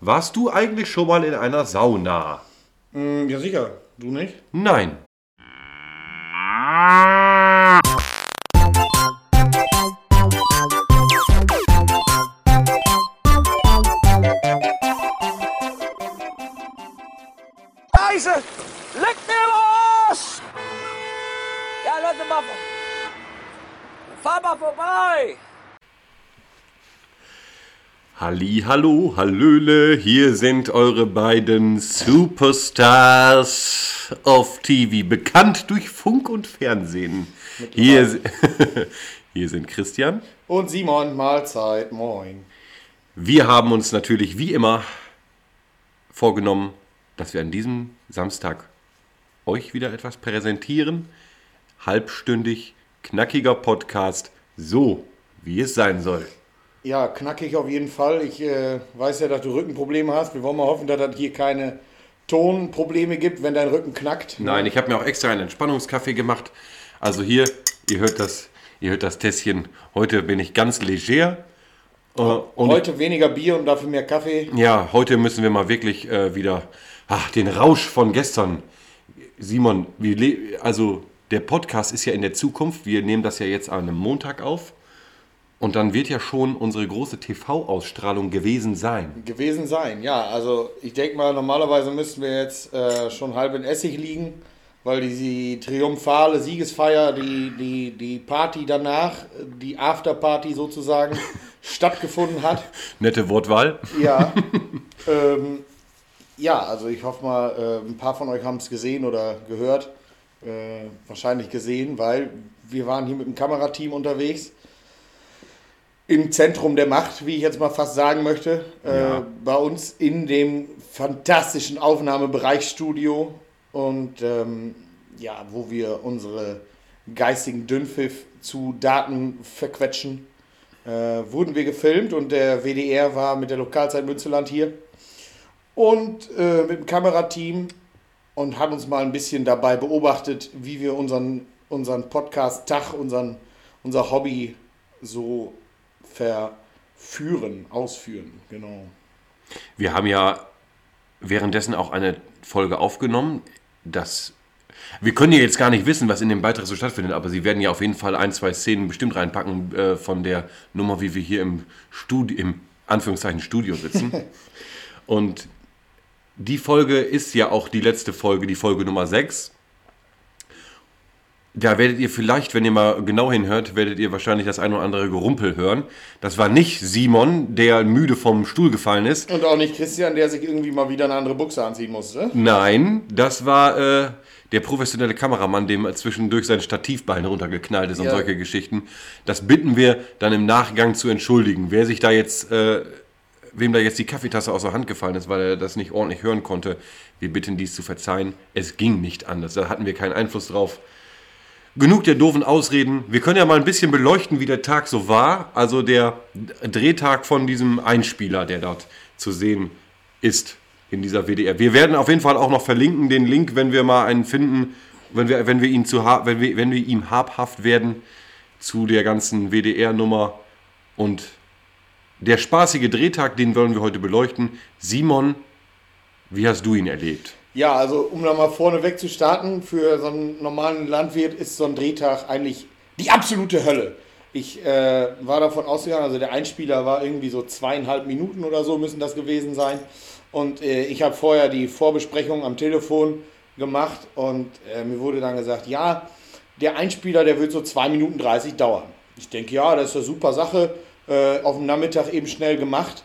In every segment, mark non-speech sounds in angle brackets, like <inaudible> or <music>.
Warst du eigentlich schon mal in einer Sauna? Mm, ja, sicher. Du nicht? Nein. Scheiße! Leck mir Arsch! Ja, Leute, mal. Fahr mal vorbei! Halli, hallo, hallöle, hier sind eure beiden Superstars of TV, bekannt durch Funk und Fernsehen. Hier, <laughs> hier sind Christian. Und Simon, Mahlzeit, moin. Wir haben uns natürlich wie immer vorgenommen, dass wir an diesem Samstag euch wieder etwas präsentieren. Halbstündig, knackiger Podcast, so wie es sein soll. Ja, knackig auf jeden Fall. Ich äh, weiß ja, dass du Rückenprobleme hast. Wir wollen mal hoffen, dass es hier keine Tonprobleme gibt, wenn dein Rücken knackt. Nein, ich habe mir auch extra einen Entspannungskaffee gemacht. Also hier, ihr hört das, ihr hört das Tässchen. Heute bin ich ganz leger. Äh, und Heute weniger Bier und dafür mehr Kaffee. ja, heute müssen wir mal wirklich äh, wieder ach, den Rausch von gestern. Simon, also der Podcast ist ja in der Zukunft. Wir nehmen das ja jetzt an einem Montag auf. Und dann wird ja schon unsere große TV-Ausstrahlung gewesen sein. Gewesen sein, ja. Also ich denke mal, normalerweise müssten wir jetzt äh, schon halb in Essig liegen, weil die triumphale Siegesfeier, die, die, die Party danach, die Afterparty sozusagen, <laughs> stattgefunden hat. Nette Wortwahl. Ja. <laughs> ähm, ja, also ich hoffe mal, äh, ein paar von euch haben es gesehen oder gehört. Äh, wahrscheinlich gesehen, weil wir waren hier mit dem Kamerateam unterwegs. Im Zentrum der Macht, wie ich jetzt mal fast sagen möchte. Äh, Ja. Bei uns in dem fantastischen Aufnahmebereichsstudio. Und ähm, ja, wo wir unsere geistigen Dünnpfiff zu Daten verquetschen äh, wurden wir gefilmt und der WDR war mit der Lokalzeit Münzeland hier und äh, mit dem Kamerateam und hat uns mal ein bisschen dabei beobachtet, wie wir unseren, unseren Podcast-Tag, unseren, unser Hobby so verführen, ausführen. Genau. Wir haben ja währenddessen auch eine Folge aufgenommen. Das wir können ja jetzt gar nicht wissen, was in dem Beitrag so stattfindet, aber sie werden ja auf jeden Fall ein, zwei Szenen bestimmt reinpacken äh, von der Nummer, wie wir hier im Studio, im Anführungszeichen Studio sitzen. <laughs> Und die Folge ist ja auch die letzte Folge, die Folge Nummer 6. Da werdet ihr vielleicht, wenn ihr mal genau hinhört, werdet ihr wahrscheinlich das ein oder andere Gerumpel hören. Das war nicht Simon, der müde vom Stuhl gefallen ist. Und auch nicht Christian, der sich irgendwie mal wieder eine andere Buchse anziehen musste. Nein, das war äh, der professionelle Kameramann, dem zwischendurch sein Stativbein runtergeknallt ist und Ja. solche Geschichten. Das bitten wir dann im Nachgang zu entschuldigen. Wer sich da jetzt, äh, wem da jetzt die Kaffeetasse aus der Hand gefallen ist, weil er das nicht ordentlich hören konnte, wir bitten dies zu verzeihen. Es ging nicht anders. Da hatten wir keinen Einfluss drauf. Genug der doofen Ausreden. Wir können ja mal ein bisschen beleuchten, wie der Tag so war. Also der Drehtag von diesem Einspieler, der dort zu sehen ist in dieser WDR. Wir werden auf jeden Fall auch noch verlinken, den Link, wenn wir mal einen finden, wenn wir, wenn wir, ihn zu, wenn wir, wenn wir ihm habhaft werden zu der ganzen WDR-Nummer. Und der spaßige Drehtag, den wollen wir heute beleuchten. Simon, wie hast du ihn erlebt? Ja, also um da mal vorne weg zu starten, für so einen normalen Landwirt ist so ein Drehtag eigentlich die absolute Hölle. Ich äh, war davon ausgegangen, also der Einspieler war irgendwie so zweieinhalb Minuten oder so müssen das gewesen sein. Und äh, ich habe vorher die Vorbesprechung am Telefon gemacht und äh, mir wurde dann gesagt, ja, der Einspieler, der wird so 2 Minuten 30 dauern. Ich denke, ja, das ist eine super Sache. Äh, auf dem Nachmittag eben schnell gemacht.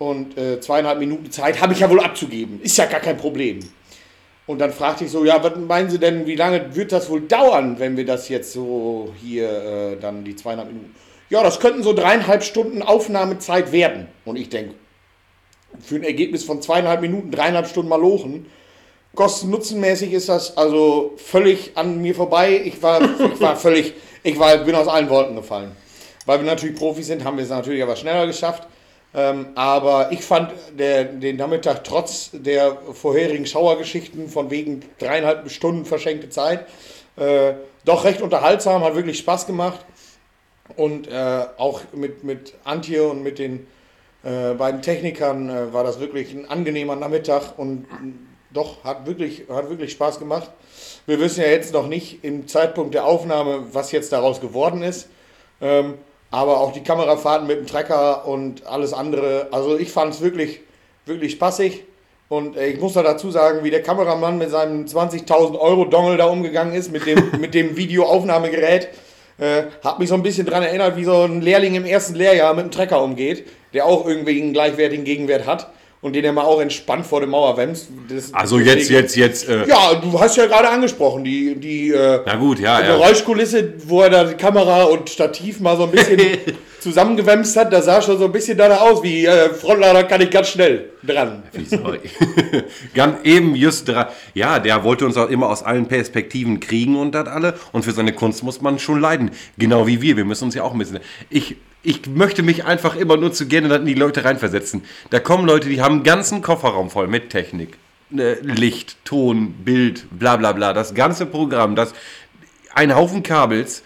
Und äh, zweieinhalb Minuten Zeit habe ich ja wohl abzugeben. Ist ja gar kein Problem. Und dann fragte ich so, ja, was meinen Sie denn, wie lange wird das wohl dauern, wenn wir das jetzt so hier äh, dann die zweieinhalb Minuten? Ja, das könnten so dreieinhalb Stunden Aufnahmezeit werden. Und ich denke, für ein Ergebnis von zweieinhalb Minuten, dreieinhalb Stunden mal lochen, kosten-nutzenmäßig ist das also völlig an mir vorbei. Ich war, ich war völlig, ich war, bin aus allen Wolken gefallen. Weil wir natürlich Profis sind, haben wir es natürlich aber schneller geschafft. Ähm, aber ich fand der, den Nachmittag trotz der vorherigen Schauergeschichten von wegen dreieinhalb Stunden verschenkte Zeit äh, doch recht unterhaltsam, hat wirklich Spaß gemacht. Und äh, auch mit, mit Antje und mit den Äh, bei den Technikern äh, war das wirklich ein angenehmer Nachmittag und doch, hat wirklich, hat wirklich Spaß gemacht. Wir wissen ja jetzt noch nicht im Zeitpunkt der Aufnahme, was jetzt daraus geworden ist. Ähm, aber auch die Kamerafahrten mit dem Trecker und alles andere. Also ich fand es wirklich, wirklich spaßig. Und äh, ich muss da dazu sagen, wie der Kameramann mit seinem 20.000 Euro Dongle da umgegangen ist, mit dem, <laughs> mit dem Videoaufnahmegerät. Äh, hat mich so ein bisschen daran erinnert, wie so ein Lehrling im ersten Lehrjahr mit einem Trecker umgeht, der auch irgendwie einen gleichwertigen Gegenwert hat und den er mal auch entspannt vor der Mauer. Das- Also jetzt, jetzt, jetzt. Äh, Ja, du hast ja gerade angesprochen, die, die äh, Na gut, ja, ja. Geräuschkulisse, wo er da die Kamera und Stativ mal so ein bisschen <laughs> zusammengewämst hat, da sah schon so ein bisschen danach aus, wie äh, Frontlader kann ich ganz schnell dran. Sorry. <laughs> Ganz eben just dran. Ja, der wollte uns auch immer aus allen Perspektiven kriegen und das alle. Und für seine Kunst muss man schon leiden. Genau wie wir. Wir müssen uns ja auch ein bisschen. Ich, ich möchte mich einfach immer nur zu gerne in die Leute reinversetzen. Da kommen Leute, die haben einen ganzen Kofferraum voll mit Technik. Ne, Licht, Ton, Bild, bla bla bla. Das ganze Programm, das ein Haufen Kabels.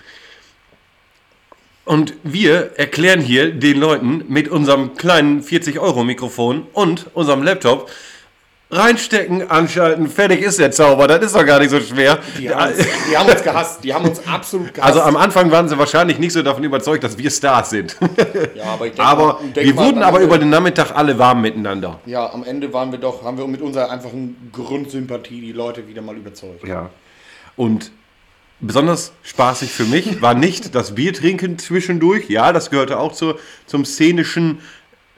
Und wir erklären hier den Leuten mit unserem kleinen 40-Euro-Mikrofon und unserem Laptop reinstecken, anschalten, fertig ist der Zauber. Das ist doch gar nicht so schwer. Die haben, uns, die haben uns gehasst, die haben uns absolut gehasst. Also am Anfang waren sie wahrscheinlich nicht so davon überzeugt, dass wir Stars sind. ja, aber ich denk <laughs> aber mal- denk wir mal, wurden aber Ende- über den Nachmittag alle warm miteinander. Ja, am Ende waren wir doch, haben wir mit unserer einfachen Grundsympathie die Leute wieder mal überzeugt. Ja. Und besonders spaßig für mich <laughs> war nicht das Biertrinken zwischendurch. Ja, das gehörte auch zur, zum szenischen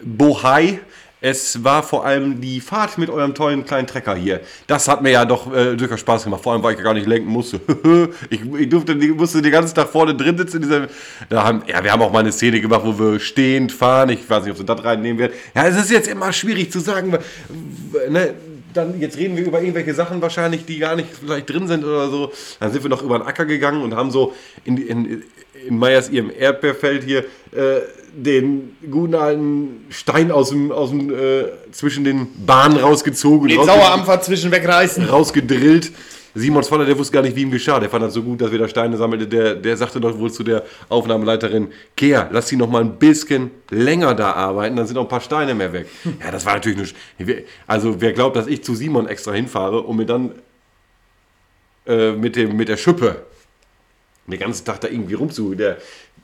Bohai. Es war vor allem die Fahrt mit eurem tollen kleinen Trecker hier. Das hat mir ja doch äh, durchaus Spaß gemacht. Vor allem, weil ich gar nicht lenken musste. <laughs> ich, ich durfte, musste den ganzen Tag vorne drin sitzen. In dieser, da haben, ja, wir haben auch mal eine Szene gemacht, wo wir stehend fahren. Ich weiß nicht, ob sie das reinnehmen werden. Ja, es ist jetzt immer schwierig zu sagen. Ne, dann jetzt reden wir über irgendwelche Sachen wahrscheinlich, die gar nicht vielleicht drin sind oder so. Dann sind wir noch über den Acker gegangen und haben so in, in, in Meyers ihrem Erdbeerfeld hier äh, den guten alten Stein aus dem, aus dem äh, zwischen den Bahnen rausgezogen. Den Sauerampfer zwischen wegreißen. rausgedrillt. Simons Vater, der wusste gar nicht, wie ihm geschah. Der fand das so gut, dass wir da Steine sammelte. Der, der sagte doch wohl zu der Aufnahmeleiterin, Kea, lass sie noch mal ein bisschen länger da arbeiten, dann sind noch ein paar Steine mehr weg. <laughs> Ja, das war natürlich nur... sch- Also wer glaubt, dass ich zu Simon extra hinfahre und mir dann äh, mit, dem, mit der Schippe den ganzen Tag da irgendwie rumzu... Der,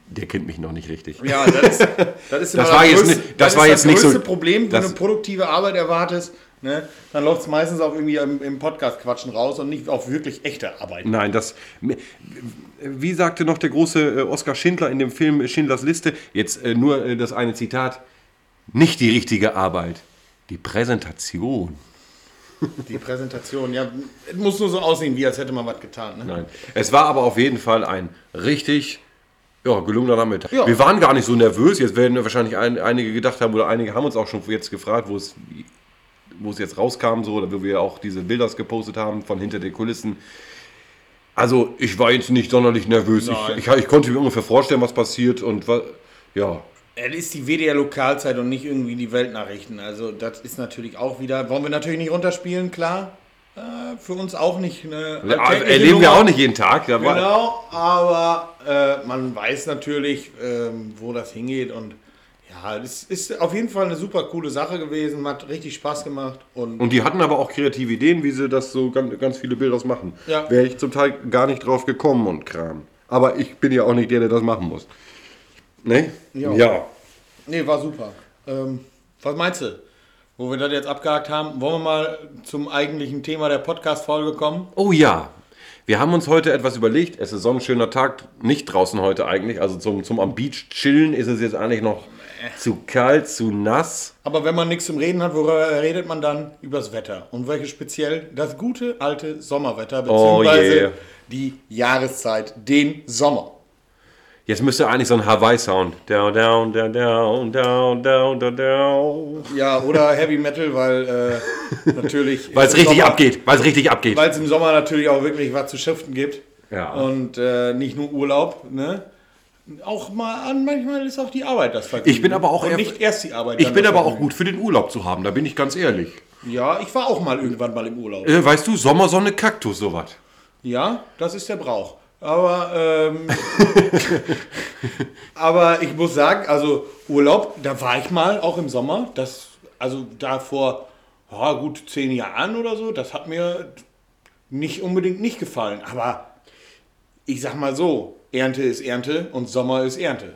der kennt mich noch nicht richtig. Ja, das ist, das ist <laughs> immer war jetzt größte, nicht- das war jetzt nicht so- größte Problem, wenn du eine produktive Arbeit erwartest. Ne, dann läuft es meistens auch irgendwie im, im Podcast-Quatschen raus und nicht auf wirklich echte Arbeit. Nein, das. Wie sagte noch der große äh, Oskar Schindler in dem Film Schindlers Liste, jetzt äh, nur äh, das eine Zitat: Nicht die richtige Arbeit, die Präsentation. Die Präsentation, ja, es muss nur so aussehen, wie als hätte man was getan. Ne? Nein. Es war aber auf jeden Fall ein richtig. Ja, gelungener Nachmittag. Ja. Wir waren gar nicht so nervös. Jetzt werden wahrscheinlich ein, einige gedacht haben, oder einige haben uns auch schon jetzt gefragt, wo es, wo es jetzt rauskam, so, oder wo wir auch diese Bilder gepostet haben von hinter den Kulissen. Also, ich war jetzt nicht sonderlich nervös. Ich, ich, ich konnte mir ungefähr vorstellen, was passiert und ja. Es ist die WDR Lokalzeit und nicht irgendwie die Weltnachrichten. Also das ist natürlich auch wieder, wollen wir natürlich nicht runterspielen, klar. Äh, für uns auch nicht eine Also, erleben wir Nummer. auch nicht jeden Tag. War- Genau, aber äh, man weiß natürlich, ähm, wo das hingeht und ja, es ist auf jeden Fall eine super coole Sache gewesen, hat richtig Spaß gemacht und, Und die hatten aber auch kreative Ideen, wie sie das so ganz, ganz viele Bilder machen. Ja. Wäre ich zum Teil gar nicht drauf gekommen und Kram. Aber ich bin ja auch nicht der, der das machen muss. Ne? Ja. ja. nee, war super. Ähm, was meinst du? Wo wir das jetzt abgehakt haben, wollen wir mal zum eigentlichen Thema der Podcast-Folge kommen? Oh ja. Wir haben uns heute etwas überlegt. Es ist so ein schöner Tag, nicht draußen heute eigentlich. Also zum, zum am Beach chillen ist es jetzt eigentlich noch zu kalt, zu nass. Aber wenn man nichts zum Reden hat, worüber redet man dann? Übers Wetter. Und welches speziell? Das gute alte Sommerwetter, Oh beziehungsweise yeah. die Jahreszeit, den Sommer. Jetzt müsste eigentlich so ein Hawaii-Sound. Down, down, down, down, down, down, down, down. Ja, oder Heavy Metal, weil äh, <laughs> natürlich. Weil es richtig Sommer- abgeht. Weil es richtig abgeht. Weil es im Sommer natürlich auch wirklich was zu schiften gibt. Ja. Und äh, nicht nur Urlaub, ne? Auch mal an, manchmal ist auch die Arbeit das Vergnügen. Ich bin aber auch Und nicht erst die Arbeit. Ich bin aber auch gut für den Urlaub zu haben, da bin ich ganz ehrlich. Ja, ich war auch mal irgendwann mal im Urlaub. Äh, weißt du, Sommersonne, Kaktus, sowas. Ja, das ist der Brauch. Aber, ähm, <laughs> aber ich muss sagen, also Urlaub, da war ich mal auch im Sommer. Das, also da vor ja, gut zehn Jahren oder so, das hat mir nicht unbedingt nicht gefallen. Aber ich sag mal so, Ernte ist Ernte und Sommer ist Ernte.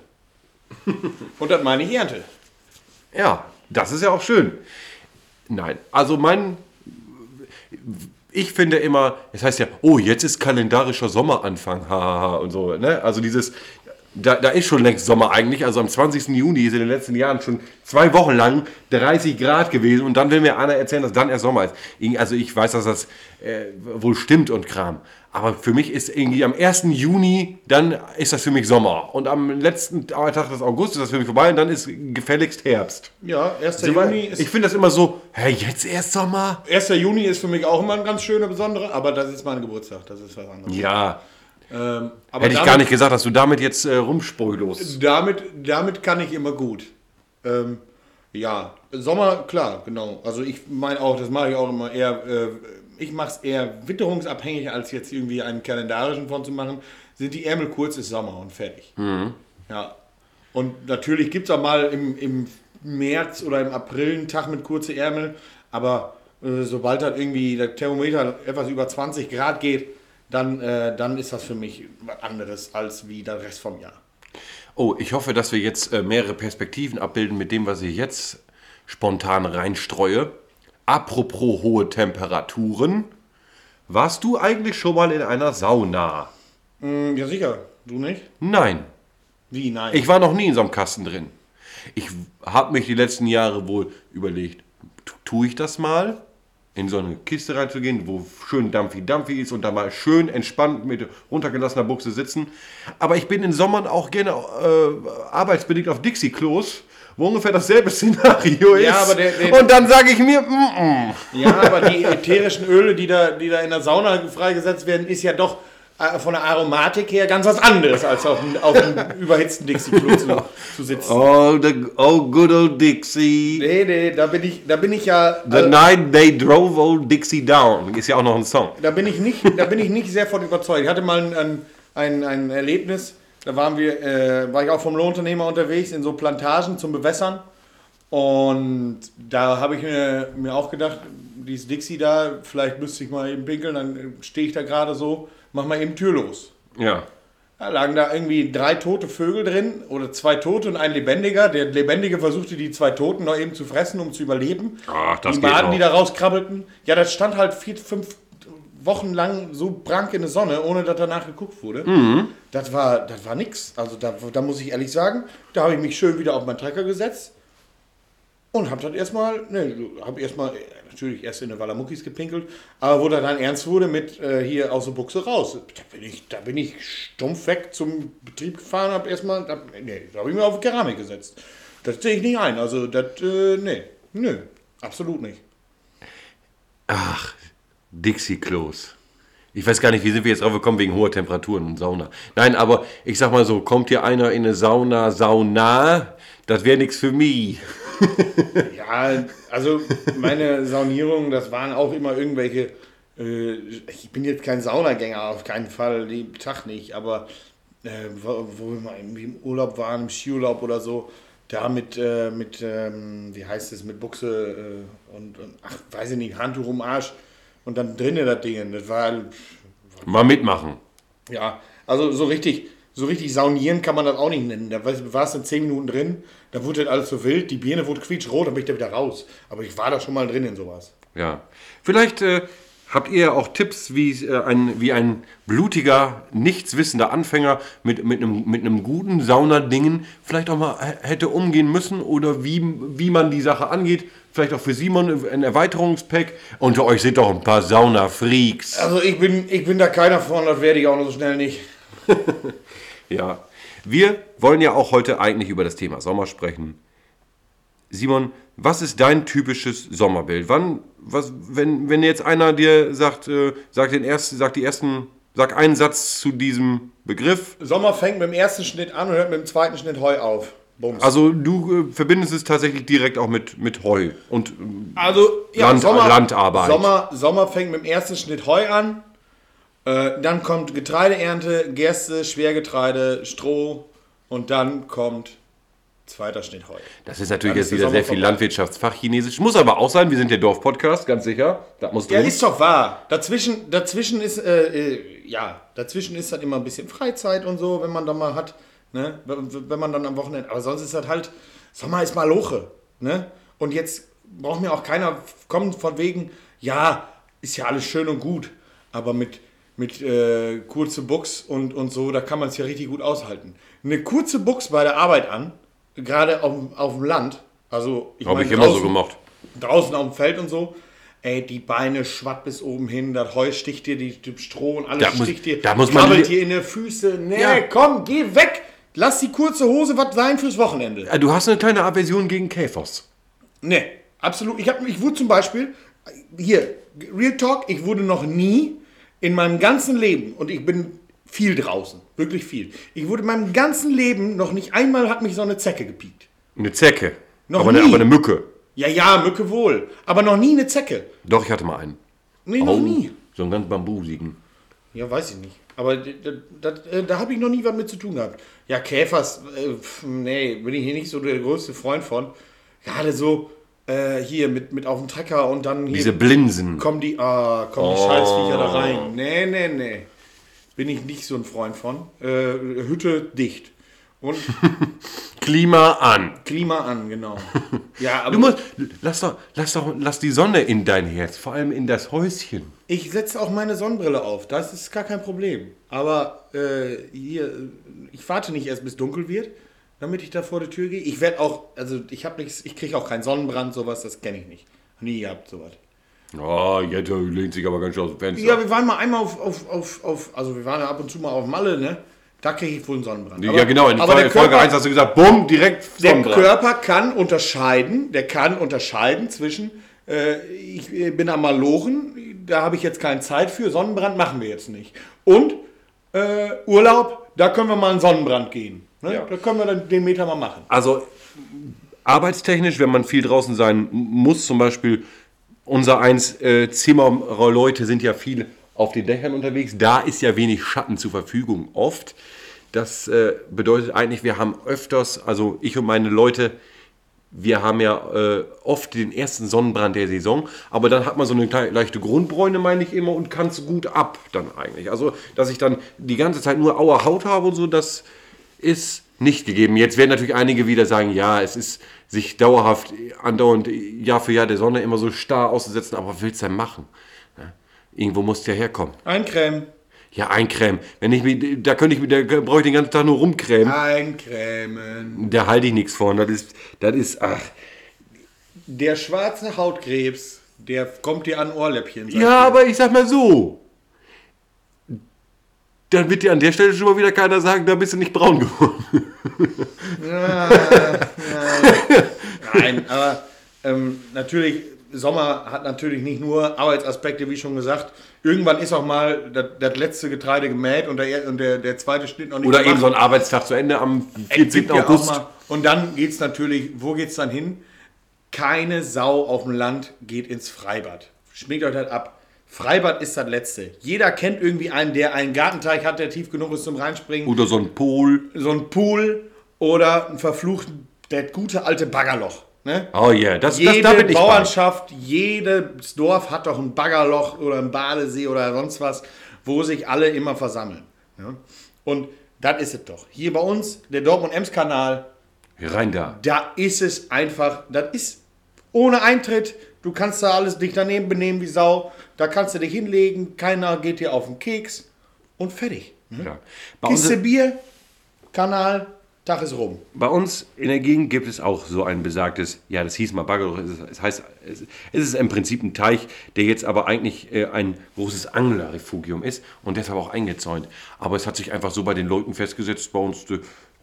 <laughs> und das meine ich Ernte. Ja, das ist ja auch schön. Nein, also mein. Ich finde immer, es heißt ja, oh, jetzt ist kalendarischer Sommeranfang, hahaha und so. Ne? Also dieses, da, da ist schon längst Sommer eigentlich. Also am 20. Juni ist in den letzten Jahren schon zwei Wochen lang 30 Grad gewesen und dann will mir einer erzählen, dass dann erst Sommer ist. Also ich weiß, dass das äh, wohl stimmt und Kram. Aber für mich ist irgendwie am 1. Juni, dann ist das für mich Sommer. Und am letzten Tag des August ist das für mich vorbei und dann ist gefälligst Herbst. Ja, 1. So, Juni ist ich finde das immer so, hä, jetzt erst Sommer? 1. Juni ist für mich auch immer ein ganz schöner, besonderer, aber das ist mein Geburtstag, das ist was anderes. Ja, Ähm, hätte ich damit, gar nicht gesagt, dass du damit jetzt äh, rumsprühlos. Damit, damit kann ich immer gut. Ähm, ja, Sommer, klar, genau. Also ich meine auch, das mache ich auch immer eher, äh, ich mache es eher witterungsabhängig, als jetzt irgendwie einen kalendarischen von zu machen. Sind die Ärmel kurz, ist Sommer und fertig. Ja. Und natürlich gibt es auch mal im, im März oder im April einen Tag mit kurzen Ärmel, aber äh, sobald dann irgendwie der Thermometer etwas über 20 Grad geht, dann, äh, dann ist das für mich was anderes als wie der Rest vom Jahr. Oh, ich hoffe, dass wir jetzt äh, mehrere Perspektiven abbilden mit dem, was ich jetzt spontan reinstreue. Apropos hohe Temperaturen. Warst du eigentlich schon mal in einer Sauna? Mm, Ja, sicher. Du nicht? Nein. Wie, nein? Ich war noch nie in so einem Kasten drin. Ich habe mich die letzten Jahre wohl überlegt, tu- tue ich das mal? In so eine Kiste reinzugehen, wo schön dampfi-dampfi ist und da mal schön entspannt mit runtergelassener Buchse sitzen. Aber ich bin in Sommern auch gerne äh, arbeitsbedingt auf Dixie-Klos, wo ungefähr dasselbe <laughs> Szenario ist. Ja, aber der- der- und dann sage ich mir, mm -mm. ja, aber die ätherischen Öle, die da, die da in der Sauna freigesetzt werden, ist ja doch von der Aromatik her ganz was anderes, als auf einem, auf einem <laughs> überhitzten Dixie-Klo zu, zu sitzen. oh, the, oh, good old Dixie. Nee, nee, da bin ich, da bin ich ja. The also- night they drove old Dixie down. Ist ja auch noch ein Song. Da bin ich nicht, da bin ich nicht sehr von überzeugt. Ich hatte mal ein, ein, ein, ein Erlebnis, da waren wir, äh, war ich auch vom Lohnunternehmer unterwegs in so Plantagen zum Bewässern. Und da habe ich mir, mir auch gedacht, dieses Dixie da, vielleicht müsste ich mal eben pinkeln, dann stehe ich da gerade so, mach mal eben Tür los. Ja. Da lagen da irgendwie drei tote Vögel drin oder zwei tote und ein lebendiger. Der lebendige versuchte die zwei toten noch eben zu fressen, um zu überleben. Ach, das die Maden, die da rauskrabbelten. Ja, das stand halt vier, fünf Wochen lang so brank in der Sonne, ohne dass danach geguckt wurde. Mhm. Das war, das war nix. Also da, da muss ich ehrlich sagen, da habe ich mich schön wieder auf meinen Trecker gesetzt und habe dann erstmal, ne, habe erstmal äh, natürlich erst in der Wallamuckis gepinkelt, aber wo das dann ernst wurde mit äh, hier aus der Buchse raus, da bin ich, da bin ich stumpf weg zum Betrieb gefahren, habe erstmal, da, nee, da habe ich mir auf Keramik gesetzt. Das sehe ich nicht ein, also das, äh, nee, nö, absolut nicht. Ach, Dixie-Klos. Ich weiß gar nicht, wie sind wir jetzt drauf gekommen wegen hoher Temperaturen und Sauna. Nein, aber ich sag mal so, kommt hier einer in eine Sauna, Sauna, das wäre nichts für mich. <laughs> Ja, also meine Saunierungen, das waren auch immer irgendwelche. Äh, ich bin jetzt kein Saunagänger, auf keinen Fall, den Tag nicht, aber äh, wo, wo wir mal im Urlaub waren, im Skiurlaub oder so, da mit, äh, mit ähm, wie heißt es, mit Buchse äh, und, und, ach, weiß ich nicht, Handtuch um Arsch und dann drinnen das Ding. Das war, Mal mitmachen. ja, also so richtig, so richtig saunieren kann man das auch nicht nennen. Da war es dann 10 Minuten drin, da wurde das alles so wild, die Birne wurde quietschrot, dann bin ich da wieder raus. Aber ich war da schon mal drin in sowas. Ja. Vielleicht äh, habt ihr auch Tipps, wie, äh, ein, wie ein blutiger, nichtswissender Anfänger mit, mit, einem, mit einem guten Saunadingen vielleicht auch mal hätte umgehen müssen oder wie, wie man die Sache angeht. Vielleicht auch für Simon ein Erweiterungspack. Unter euch sind doch ein paar Sauna-Freaks. Also ich bin, ich bin da keiner von, das werde ich auch noch so schnell nicht. <laughs> Ja. Wir wollen ja auch heute eigentlich über das Thema Sommer sprechen. Simon, was ist dein typisches Sommerbild? Wann, was, wenn, wenn jetzt einer dir sagt, äh, sagt den ersten, sagt die ersten, sag einen Satz zu diesem Begriff. Sommer fängt mit dem ersten Schnitt an und hört mit dem zweiten Schnitt Heu auf. Bums. Also du äh, verbindest es tatsächlich direkt auch mit, mit Heu und ähm, Also, Land- Landarbeit. Sommer, Sommer fängt mit dem ersten Schnitt Heu an Äh, dann kommt Getreideernte, Gerste, Schwergetreide, Stroh und dann kommt zweiter Schnitt Heu. Das ist natürlich Dann jetzt ist wieder sehr viel. Landwirtschaftsfachchinesisch. Muss aber auch sein, wir sind der Dorf-Podcast, ganz sicher. Das muss Ja, ist doch wahr. Dazwischen, dazwischen ist, äh, äh, ja, dazwischen ist halt immer ein bisschen Freizeit und so, wenn man dann mal hat, ne? Wenn wenn man dann am Wochenende, aber sonst ist das halt, Sommer ist mal Loche, ne? Und jetzt braucht mir auch keiner kommen von wegen, ja, ist ja alles schön und gut, aber mit, mit äh, kurze Buchs und, und so, da kann man es ja richtig gut aushalten. Eine kurze Buchs bei der Arbeit an, gerade auf, dem- auf dem Land, also ich Habe ich immer so draußen- gemacht. draußen auf dem Feld und so. Ey, die Beine schwatt bis oben hin, das Heu sticht dir, die, die Stroh und alles Da muss- sticht dir, da muss man dir in die Füße. Nee, Ja. komm, geh weg! Lass die kurze Hose was sein fürs Wochenende. Äh, Du hast eine kleine Aversion gegen Käfers. Nee, absolut. Ich, hab, ich wurde zum Beispiel, hier, Real Talk, ich wurde noch nie in meinem ganzen Leben, und ich bin viel draußen, wirklich viel, ich wurde in meinem ganzen Leben noch nicht einmal hat mich so eine Zecke gepiekt. Eine Zecke. Noch aber, Eine, nie. aber eine Mücke. Ja, ja, Mücke wohl, aber noch nie eine Zecke. Doch, ich hatte mal einen. Nee, noch nie. So einen ganz bambusigen. Ja, weiß ich nicht. Aber d- d- das, äh, da habe ich noch nie was mit zu tun gehabt. Ja, Käfers, äh, pf, nee, bin ich hier nicht so der größte Freund von. Gerade so äh, hier mit, mit auf dem Trecker und dann hier Diese Blinsen. kommen die, ah, kommen die Scheißviecher da rein. Nee, nee, nee. Bin ich nicht so ein Freund von. Äh, Hütte dicht. Und <laughs> Klima an. Klima an, genau. <laughs> Ja, aber Du musst, lass doch, lass doch, lass die Sonne in dein Herz, vor allem in das Häuschen. ich setze auch meine Sonnenbrille auf. Das ist gar kein Problem. Aber äh, hier, ich warte nicht erst bis dunkel wird, damit ich da vor die Tür gehe. Ich werde auch, also ich habe nichts, ich kriege auch keinen Sonnenbrand, sowas, das kenne ich nicht. Nie gehabt, sowas. Oh, jetzt lehnt sich aber ganz schön aus dem Fenster. Ja, wir waren mal einmal auf, auf, auf, auf also wir waren ja ab und zu mal auf Malle, ne? Da kriege ich wohl einen Sonnenbrand. ja, genau, in aber Folge, der Folge Körper, 1 hast du gesagt, bumm, direkt der Sonnenbrand. Körper kann unterscheiden, der kann unterscheiden zwischen, äh, ich äh, bin am Malochen, da habe ich jetzt keine Zeit für, Sonnenbrand machen wir jetzt nicht. Und äh, Urlaub, da können wir mal einen Sonnenbrand gehen. Ne? Ja. Da können wir dann den Meter mal machen. Also arbeitstechnisch, wenn man viel draußen sein muss, zum Beispiel unser eins äh, Zimmerleute sind ja viel auf den Dächern unterwegs. Da ist ja wenig Schatten zur Verfügung oft. Das äh, bedeutet eigentlich, wir haben öfters, also ich und meine Leute, wir haben ja äh, oft den ersten Sonnenbrand der Saison, aber dann hat man so eine leichte Grundbräune, meine ich immer, und kann es gut ab dann eigentlich. Also, dass ich dann die ganze Zeit nur auer Haut habe und so, das ist nicht gegeben. Jetzt werden natürlich einige wieder sagen, ja, es ist sich dauerhaft, andauernd, Jahr für Jahr der Sonne immer so starr auszusetzen, aber was willst du denn machen? Ja, irgendwo muss der herkommen. Eincremen. Ja, eincremen. Wenn ich mich, da könnte ich, mich- da brauche ich den ganzen Tag nur rumcremen. Eincremen. Da halte ich nichts von. Das ist, das ist, ach. Der schwarze Hautkrebs, der kommt dir an Ohrläppchen. Ja, ihr. aber ich sag mal so. Dann wird dir an der Stelle schon mal wieder keiner sagen, da bist du nicht braun geworden. Nein, aber ähm, natürlich, Sommer hat natürlich nicht nur Arbeitsaspekte, wie schon gesagt. Irgendwann ist auch mal das, das letzte Getreide gemäht und der, und der, der zweite Schnitt noch nicht Oder eben gemacht. so ein Arbeitstag zu Ende am Es 14. gibt ja auch August. Und dann geht es natürlich, wo geht es dann hin? Keine Sau auf dem Land geht ins Freibad. Schmiegt euch das ab. Freibad ist das Letzte. Jeder kennt irgendwie einen, der einen Gartenteich hat, der tief genug ist zum Reinspringen. Oder so ein Pool. So ein Pool oder ein verfluchten, der gute alte Baggerloch. Ne? Oh yeah, das, das, Jede da bin ich bei. Bauernschaft, jedes Dorf hat doch ein Baggerloch oder ein Badesee oder sonst was, wo sich alle immer versammeln. Ja? Und das ist es doch. Hier bei uns, der Dortmund-Ems-Kanal, Rein da. da ist es einfach, das ist ohne Eintritt. Du kannst da alles dich daneben benehmen wie Sau. Da kannst du dich hinlegen, keiner geht dir auf den Keks und fertig. Ja. Bei, uns, Kiste Bier, Kanal, Tag ist rum. bei uns in der Gegend gibt es auch so ein besagtes, ja, das hieß mal Baggerloch, es heißt, es ist im Prinzip ein Teich, der jetzt aber eigentlich äh, ein großes Anglerrefugium ist und deshalb auch eingezäunt. Aber es hat sich einfach so bei den Leuten festgesetzt, bei uns, äh,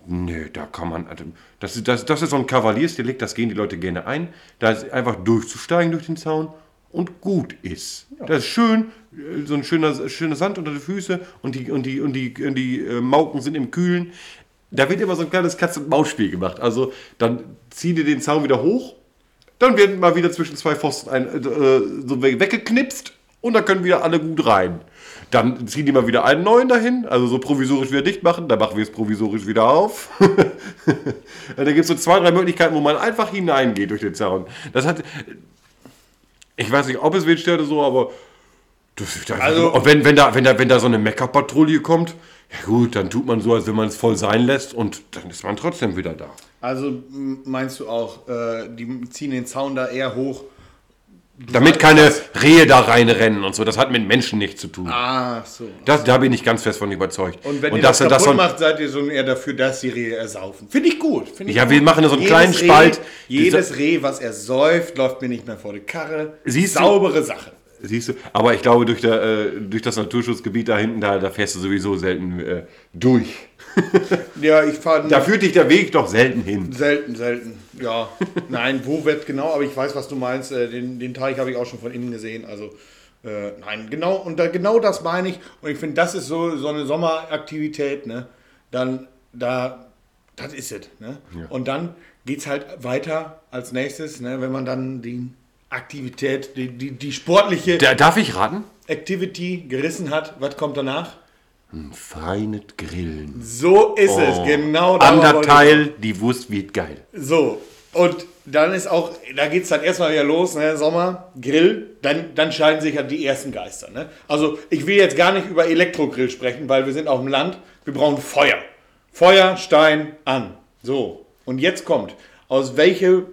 nee, da kann man, also, das, ist- das, das ist so ein Kavaliersdelikt, das gehen die Leute gerne ein, da ist einfach durchzusteigen durch den Zaun und gut ist. Das ist schön, äh, so ein schöner, schöner Sand unter den Füßen und die, und die, und die, und die äh, Mauken sind im Kühlen. Da wird immer so ein kleines Katz-und-Maus-Spiel gemacht. Also dann zieh dir den Zaun wieder hoch, dann werden mal wieder zwischen zwei Pfosten ein, äh, so we- weggeknipst und dann können wieder alle gut rein. Dann ziehen die mal wieder einen neuen dahin, also so provisorisch wieder dicht machen, dann machen wir es provisorisch wieder auf. <laughs> da gibt es so zwei, drei Möglichkeiten, wo man einfach hineingeht durch den Zaun. Das hat. Ich weiß nicht, ob es wen stört oder so, aber. Das, das, Also- und wenn, wenn, da, wenn, da, wenn da so eine Mecker-Patrouille kommt, ja gut, dann tut man so, als wenn man es voll sein lässt und dann ist man trotzdem wieder da. Also meinst du auch, äh, die ziehen den Zaun da eher hoch? Damit keine Rehe da reinrennen und so. Das hat mit Menschen nichts zu tun. Ah, so. Das, da bin ich ganz fest von überzeugt. Und wenn ihr das, das, das kaputt so ein- macht, seid ihr so eher dafür, dass die Rehe ersaufen. Finde ich gut. Find ich Ja, gut. wir machen so einen Jedes kleinen Reh, Spalt. Jedes Reh, was ersäuft, läuft mir nicht mehr vor die Karre. Siehst du? Saubere Sache. Siehst du? Aber ich glaube, durch, der, äh, durch das Naturschutzgebiet da hinten, da, da fährst du sowieso selten äh, durch. Ja, ich fahre <laughs> Da führt dich der Weg doch selten hin. selten, selten. Ja, nein, wo wird genau, aber ich weiß, was du meinst. Äh, Den, den Teich habe ich auch schon von innen gesehen. Also, äh, nein, genau, und da, genau das meine ich. Und ich finde, das ist so, so eine Sommeraktivität, ne? Dann, da, das ist es, ne? Und dann geht es halt weiter als nächstes, ne? Wenn man dann die Aktivität, die, die, die sportliche Da, darf ich raten? Activity gerissen hat, was kommt danach? Feines Grillen. So ist es, genau da Ander wollte ich- Teil, die Wurst wird geil. So, und dann ist auch, da geht es dann erstmal wieder los, ne, Sommer, Grill, dann, dann scheiden sich ja die ersten Geister. Ne? Also ich will jetzt gar nicht über Elektrogrill sprechen, weil wir sind auf dem Land, wir brauchen Feuer. Feuer, Stein, an. So, und jetzt kommt, aus welcher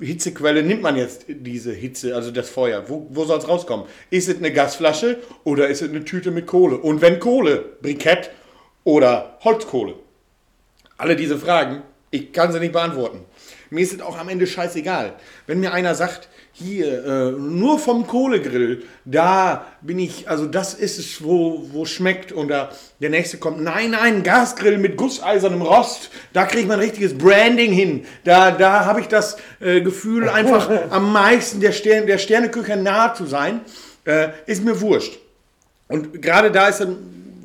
Hitzequelle nimmt man jetzt diese Hitze, also das Feuer? Wo, wo soll es rauskommen? Ist es eine Gasflasche oder ist es eine Tüte mit Kohle? Und wenn Kohle, Brikett oder Holzkohle? Alle diese Fragen, ich kann sie nicht beantworten. Mir ist es auch am Ende scheißegal. Wenn mir einer sagt, hier, äh, nur vom Kohlegrill, da bin ich, also das ist es, wo, wo schmeckt. Und da, der nächste kommt, nein, nein, Gasgrill mit gusseisernem Rost, da kriege ich mein richtiges Branding hin. Da, da habe ich das äh, Gefühl, <laughs> einfach am meisten der, Stern, der Sterneküche nahe zu sein. Äh, ist mir wurscht. Und gerade da ist dann,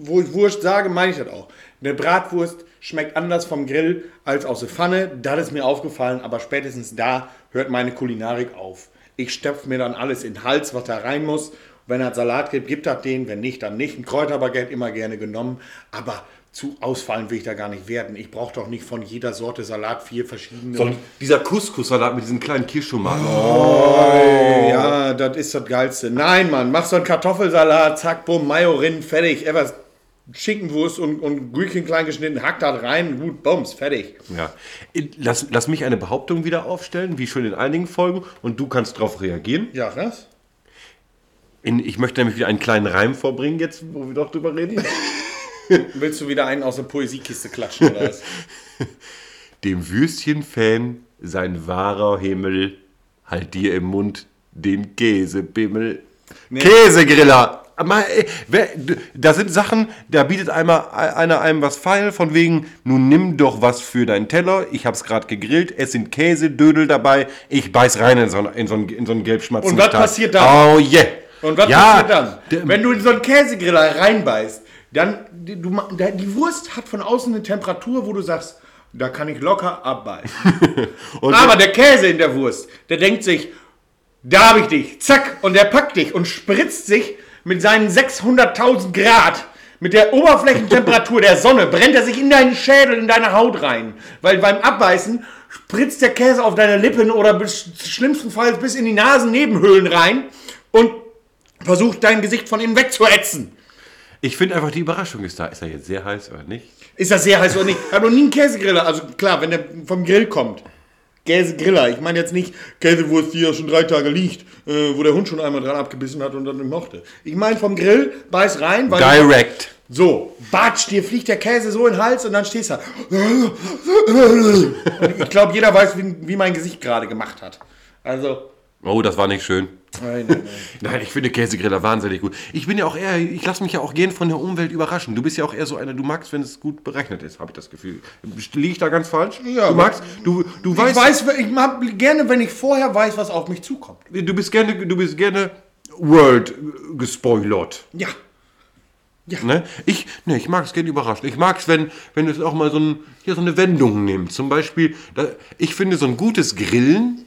wo ich Wurst sage, meine ich das auch. Eine Bratwurst schmeckt anders vom Grill als aus der Pfanne. Das ist mir aufgefallen, aber spätestens da hört meine Kulinarik auf. Ich stopfe mir dann alles in den Hals, was da rein muss. Wenn es Salat gibt, gibt das den. Wenn nicht, dann nicht. Ein Kräuterbaguette immer gerne genommen. Aber zu ausfallen will ich da gar nicht werden. Ich brauche doch nicht von jeder Sorte Salat vier verschiedene. So, dieser Couscous-Salat mit diesen kleinen Kirschtomaten. Ja, das ist das Geilste. Nein, Mann, mach so einen Kartoffelsalat, zack, bumm, Mayo rin, fertig. Etwas Schinkenwurst und, und Gürkchen klein geschnitten, hack das rein, gut, bums, fertig. Ja. Lass, lass mich eine Behauptung wieder aufstellen, wie schon in einigen Folgen, und du kannst darauf reagieren. Ja, was? In, ich möchte nämlich wieder einen kleinen Reim vorbringen, jetzt, wo wir doch drüber reden. <laughs> Willst du wieder einen aus der Poesiekiste klatschen oder was? <laughs> Dem Würstchen-Fan sein wahrer Himmel, halt dir im Mund den Käsebimmel. Käsegriller! D- da sind Sachen, da bietet einmal einer einem was feil, von wegen, nun nimm doch was für deinen Teller, ich hab's gerade gegrillt, es sind Käsedödel dabei, ich beiß rein in so, einen- in so, einen- in so einen gelbschmatzen Und was passiert dann? Oh yeah! Und was Ja, passiert dann? Wenn du in so einen Käsegriller reinbeißt, dann, die, du, die Wurst hat von außen eine Temperatur, wo du sagst, da kann ich locker abbeißen. <laughs> Aber der Käse in der Wurst, der denkt sich, da habe ich dich, zack, und der packt dich und spritzt sich mit seinen 600.000 Grad, mit der Oberflächentemperatur der Sonne, brennt er sich in deinen Schädel, in deine Haut rein. Weil beim Abbeißen spritzt der Käse auf deine Lippen oder bis, schlimmstenfalls bis in die Nasennebenhöhlen rein und versucht dein Gesicht von innen wegzuätzen. ich finde einfach, die Überraschung ist da. Ist er jetzt sehr heiß oder nicht? Ist das sehr heiß oder nicht? Ich habe noch nie einen Käsegriller. Also klar, wenn der vom Grill kommt. Käsegriller. Ich meine jetzt nicht Käsewurst, die ja schon drei Tage liegt, äh, wo der Hund schon einmal dran abgebissen hat und dann nicht mochte. Ich meine vom Grill, beiß rein, weil. Direct. So, batsch, dir fliegt der Käse so in den Hals und dann stehst du da. Und ich glaube, jeder weiß, wie, wie mein Gesicht gerade gemacht hat. Also. Oh, das war nicht schön. Nein, nein, nein. <laughs> Nein, ich finde Käsegriller wahnsinnig gut. Ich bin ja auch eher, ich lasse mich ja auch gern von der Umwelt überraschen. Du bist ja auch eher so einer, du magst, wenn es gut berechnet ist, habe ich das Gefühl. Liege ich da ganz falsch? Ja, du magst, du, du Ich weißt, weiß, ich mag gerne, wenn ich vorher weiß, was auf mich zukommt. du bist gerne, du bist gerne World gespoilert. Ja. Ne? Ich, ne, ich mag es gerne überraschen. Ich mag es, wenn, wenn es auch mal so, ein, hier so eine Wendung nimmt. Zum Beispiel, da, ich finde so ein gutes Grillen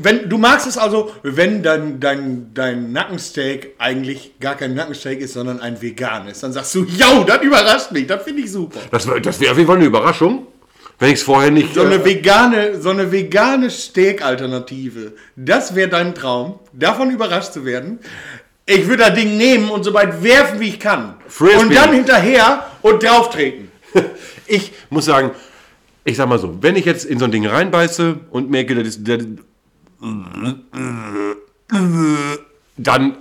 Wenn, du magst es also, wenn dein, dein, dein Nackensteak eigentlich gar kein Nackensteak ist, sondern ein veganes, dann sagst du, ja, das überrascht mich, das finde ich super. Das, das wäre auf jeden Fall eine Überraschung, wenn ich es vorher nicht. So eine äh, vegane, so eine vegane Steak-Alternative, das wäre dein Traum, davon überrascht zu werden. Ich würde das Ding nehmen und so weit werfen, wie ich kann. Frisbee. Und dann hinterher und drauf treten. <laughs> ich muss sagen, ich sag mal so, wenn ich jetzt in so ein Ding reinbeiße und merke, das. Das, dann.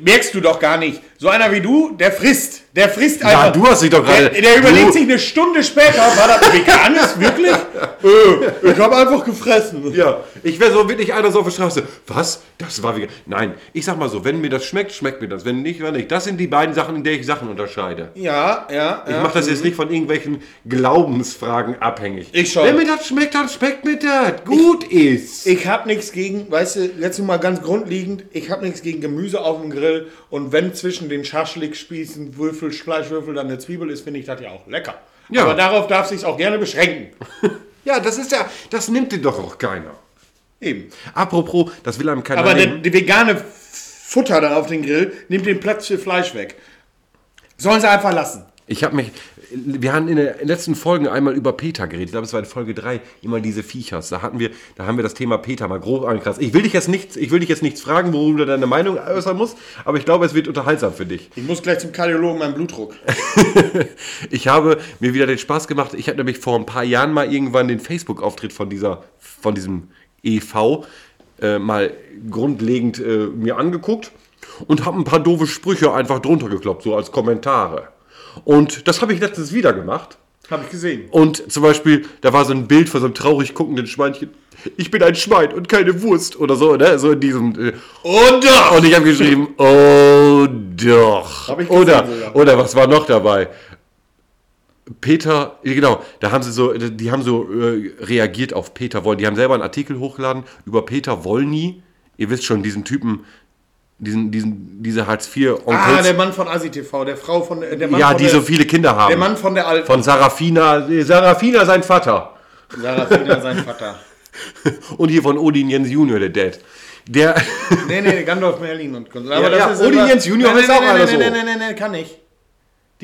Merkst du doch gar nicht. So einer wie du, der frisst. Der frisst Ja, einfach. du hast dich doch gerade. Der, der überlegt sich eine Stunde später, war das veganes, wirklich? <laughs> äh, ich habe einfach gefressen. Ja, ich wäre so wirklich einer so auf der Straße. Was? Das war vegan. Nein, ich sag mal so, wenn mir das schmeckt, schmeckt mir das. Wenn nicht, wenn nicht. Das sind die beiden Sachen, in denen ich Sachen unterscheide. Ja, ja. Ich ja. mache das jetzt nicht von irgendwelchen Glaubensfragen abhängig. Ich schon. Wenn mir das schmeckt, dann schmeckt mir das. Gut ist. Ich habe nichts gegen, weißt du, jetzt mal ganz grundlegend, ich habe nichts gegen Gemüse auf dem Grill und wenn zwischen den Schaschlikspießen Würfel, Fleischwürfel dann eine Zwiebel ist, finde ich das ja auch lecker. Ja. Aber darauf darf sich auch gerne beschränken. <laughs> Ja, das ist ja, das nimmt dir doch auch keiner. Eben. Apropos, das will einem keiner Aber der, nehmen. die vegane Futter dann auf den Grill nimmt den Platz für Fleisch weg. Sollen sie einfach lassen. Ich habe mich, wir haben in den letzten Folgen einmal über Peter geredet. Ich glaube, es war in Folge 3, immer diese Viechers. Da hatten wir, da haben wir das Thema Peter mal grob angekratzt. Ich will dich jetzt nichts, ich will dich jetzt nichts fragen, worüber du deine Meinung äußern musst, aber ich glaube, es wird unterhaltsam für dich. Ich muss gleich zum Kardiologen meinen Blutdruck. <laughs> Ich habe mir wieder den Spaß gemacht. Ich habe nämlich vor ein paar Jahren mal irgendwann den Facebook-Auftritt von dieser, von diesem EV äh, mal grundlegend äh, mir angeguckt und habe ein paar doofe Sprüche einfach drunter gekloppt, so als Kommentare. Und das habe ich letztens wieder gemacht. Habe ich gesehen. Und zum Beispiel, da war so ein Bild von so einem traurig guckenden Schweinchen. Ich bin ein Schwein und keine Wurst oder so, ne? So in diesem. Äh, Und doch! und ich habe geschrieben, oh doch. Hab ich gesehen oder, sogar. oder was war noch dabei? Peter, genau, da haben sie so, die haben so äh, reagiert auf Peter Wollny. Die haben selber einen Artikel hochgeladen über Peter Wollny. Ihr wisst schon, diesen Typen, diesen, diesen, diese Hartz IV Ah, der Mann von ASI-TV, der Frau von der Mann ja, von die der, so viele Kinder haben. Der Mann von der alten. von Sarafina, Sarafina sein Vater. Sarafina, sein Vater. <laughs> Und hier von Odin Jens Junior, der Dad. Der, Nee, nee, Gandalf Merlin und Kunst. <laughs> Ja, ja, Odin immer- Jens Junior Nein, ist nein, auch nein, einer nein, so. Nein, nein, nein, nein, kann nicht.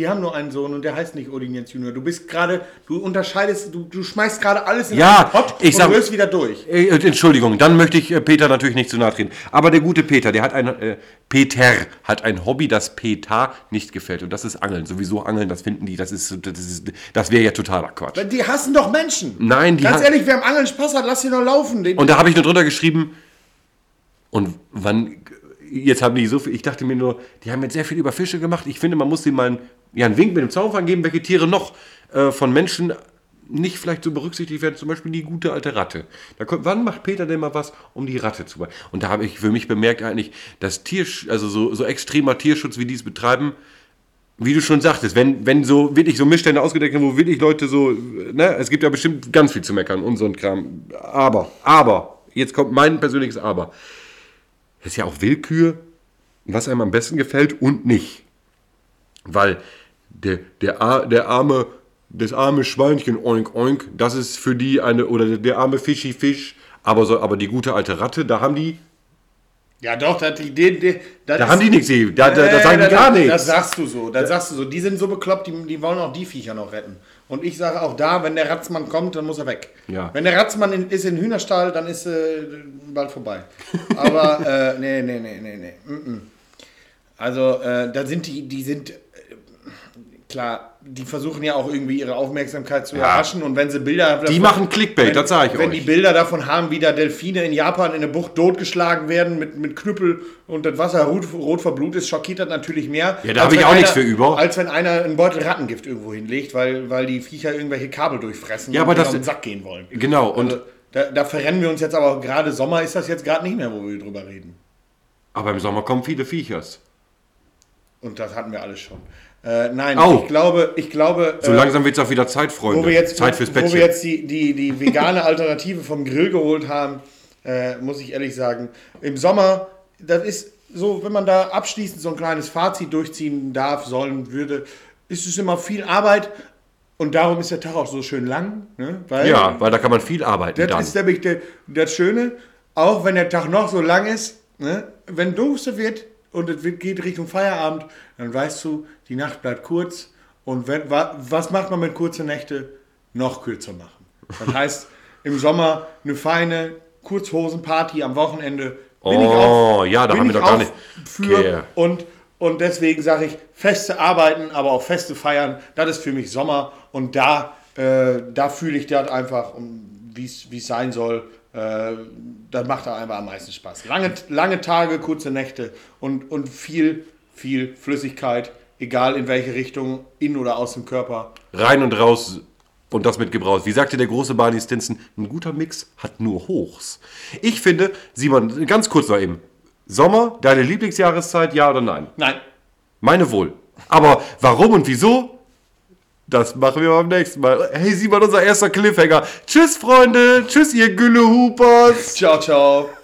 Die haben nur einen Sohn und der heißt nicht Odin Jens Junior. Du bist gerade, du unterscheidest, du, du schmeißt gerade alles in Ja, einen Pott ich und sag- du wieder durch. Äh, Entschuldigung, dann möchte ich äh, Peter natürlich nicht zu nahe treten. Aber der gute Peter, der hat ein, äh, Peter hat ein Hobby, das Peter nicht gefällt. Und das ist Angeln. Sowieso Angeln, das finden die, das ist, das ist, das wäre ja totaler Quatsch. Die hassen doch Menschen. Nein, die Ganz ehrlich, wer am Angeln Spaß hat, lass ihn doch laufen. Den, Und da habe ich nur drunter geschrieben, und wann, jetzt haben die so viel, ich dachte mir nur, die haben jetzt sehr viel über Fische gemacht. Ich finde, man muss denen mal einen, ja, einen Wink mit dem Zaunfang geben, welche Tiere noch äh, von Menschen nicht vielleicht so berücksichtigt werden, zum Beispiel die gute alte Ratte. Da kommt, wann macht Peter denn mal was, um die Ratte zu machen? Und da habe ich für mich bemerkt eigentlich, dass Tiersch, also so, so extremer Tierschutz, wie die es betreiben, wie du schon sagtest, wenn, wenn so wirklich so Missstände ausgedeckt werden, wo wirklich Leute so, ne, es gibt ja bestimmt ganz viel zu meckern und so ein Kram. Aber, aber, jetzt kommt mein persönliches Aber. Es ist ja auch Willkür, was einem am besten gefällt und nicht. Weil der, der, der arme, das arme Schweinchen, oink, oink, das ist für die eine, oder der, arme Fischi Fisch, aber, so, aber die gute alte Ratte, da haben die, ja doch, das, die, die, die, das da haben die nichts, da, da, da Äh, sagen die das- gar Das nichts. sagst du so, das sagst du so. Die sind so bekloppt, die, die wollen auch die Viecher noch retten. Und ich sage auch da, wenn der Ratzmann kommt, dann muss er weg. Ja. Wenn der Ratzmann in, ist in Hühnerstall, dann ist äh, bald vorbei. Aber äh, nee, nee, nee, nee, nee. Mm -mm. Also äh, da sind die, die sind klar, die versuchen ja auch irgendwie ihre Aufmerksamkeit zu erhaschen und wenn sie Bilder Die machen Clickbait, das sag ich wenn euch. die Bilder davon haben, wie da Delfine in Japan in der Bucht totgeschlagen werden mit, mit Knüppel und das Wasser rot, rot verblutet ist, schockiert das natürlich mehr. Ja, da als hab ich wenn auch nichts einer- für über. Als wenn einer einen Beutel Rattengift irgendwo hinlegt, weil, weil die Viecher irgendwelche Kabel durchfressen Ja, aber und das- auf den Sack gehen wollen. Genau, und, Also, da, da verrennen wir uns jetzt aber gerade Sommer ist das jetzt gerade nicht mehr, wo wir drüber reden. aber im Sommer kommen viele Viechers. Und das hatten wir alles schon. Äh, nein, Au. ich glaube, ich glaube, So äh, langsam wird es auch wieder Zeit, Freunde. wo wir jetzt, Zeit fürs wo Bettchen. wir jetzt die, die, die vegane Alternative vom Grill geholt haben, äh, muss ich ehrlich sagen, im Sommer, das ist so, wenn man da abschließend so ein kleines Fazit durchziehen darf, sollen, würde, ist es immer viel Arbeit und darum ist der Tag auch so schön lang. Ne? Weil ja, weil da kann man viel arbeiten das dann. ist nämlich der, das Schöne. auch wenn der Tag noch so lang ist, ne, wenn Duster wird und es geht Richtung Feierabend, dann weißt du, die Nacht bleibt kurz. Und wenn, wa, was macht man mit kurzen Nächte? Noch kürzer machen. Das <laughs> heißt, im Sommer eine feine Kurzhosenparty am Wochenende. Bin ich Oh, ja, da bin haben wir doch gar nicht- Für Okay. und, und deswegen sage ich, feste arbeiten, aber auch feste feiern, das ist für mich Sommer. Und da, äh, da fühle ich das einfach, wie es sein soll. Äh, das macht da einfach am meisten Spaß. Lange, lange Tage, kurze Nächte und, und viel, viel Flüssigkeit, egal in welche Richtung, in oder aus dem Körper. Rein und raus und das mit Gebrauch. Wie sagte der große Barney Stinson, ein guter Mix hat nur Hochs. Ich finde, Simon, ganz kurz noch eben. Sommer, deine Lieblingsjahreszeit, ja oder nein? Nein, Meine wohl. Aber warum und wieso? Das machen wir beim nächsten Mal. Hey, Simon, unser erster Cliffhanger. Tschüss, Freunde. Tschüss, ihr Güllehupers. ciao, ciao.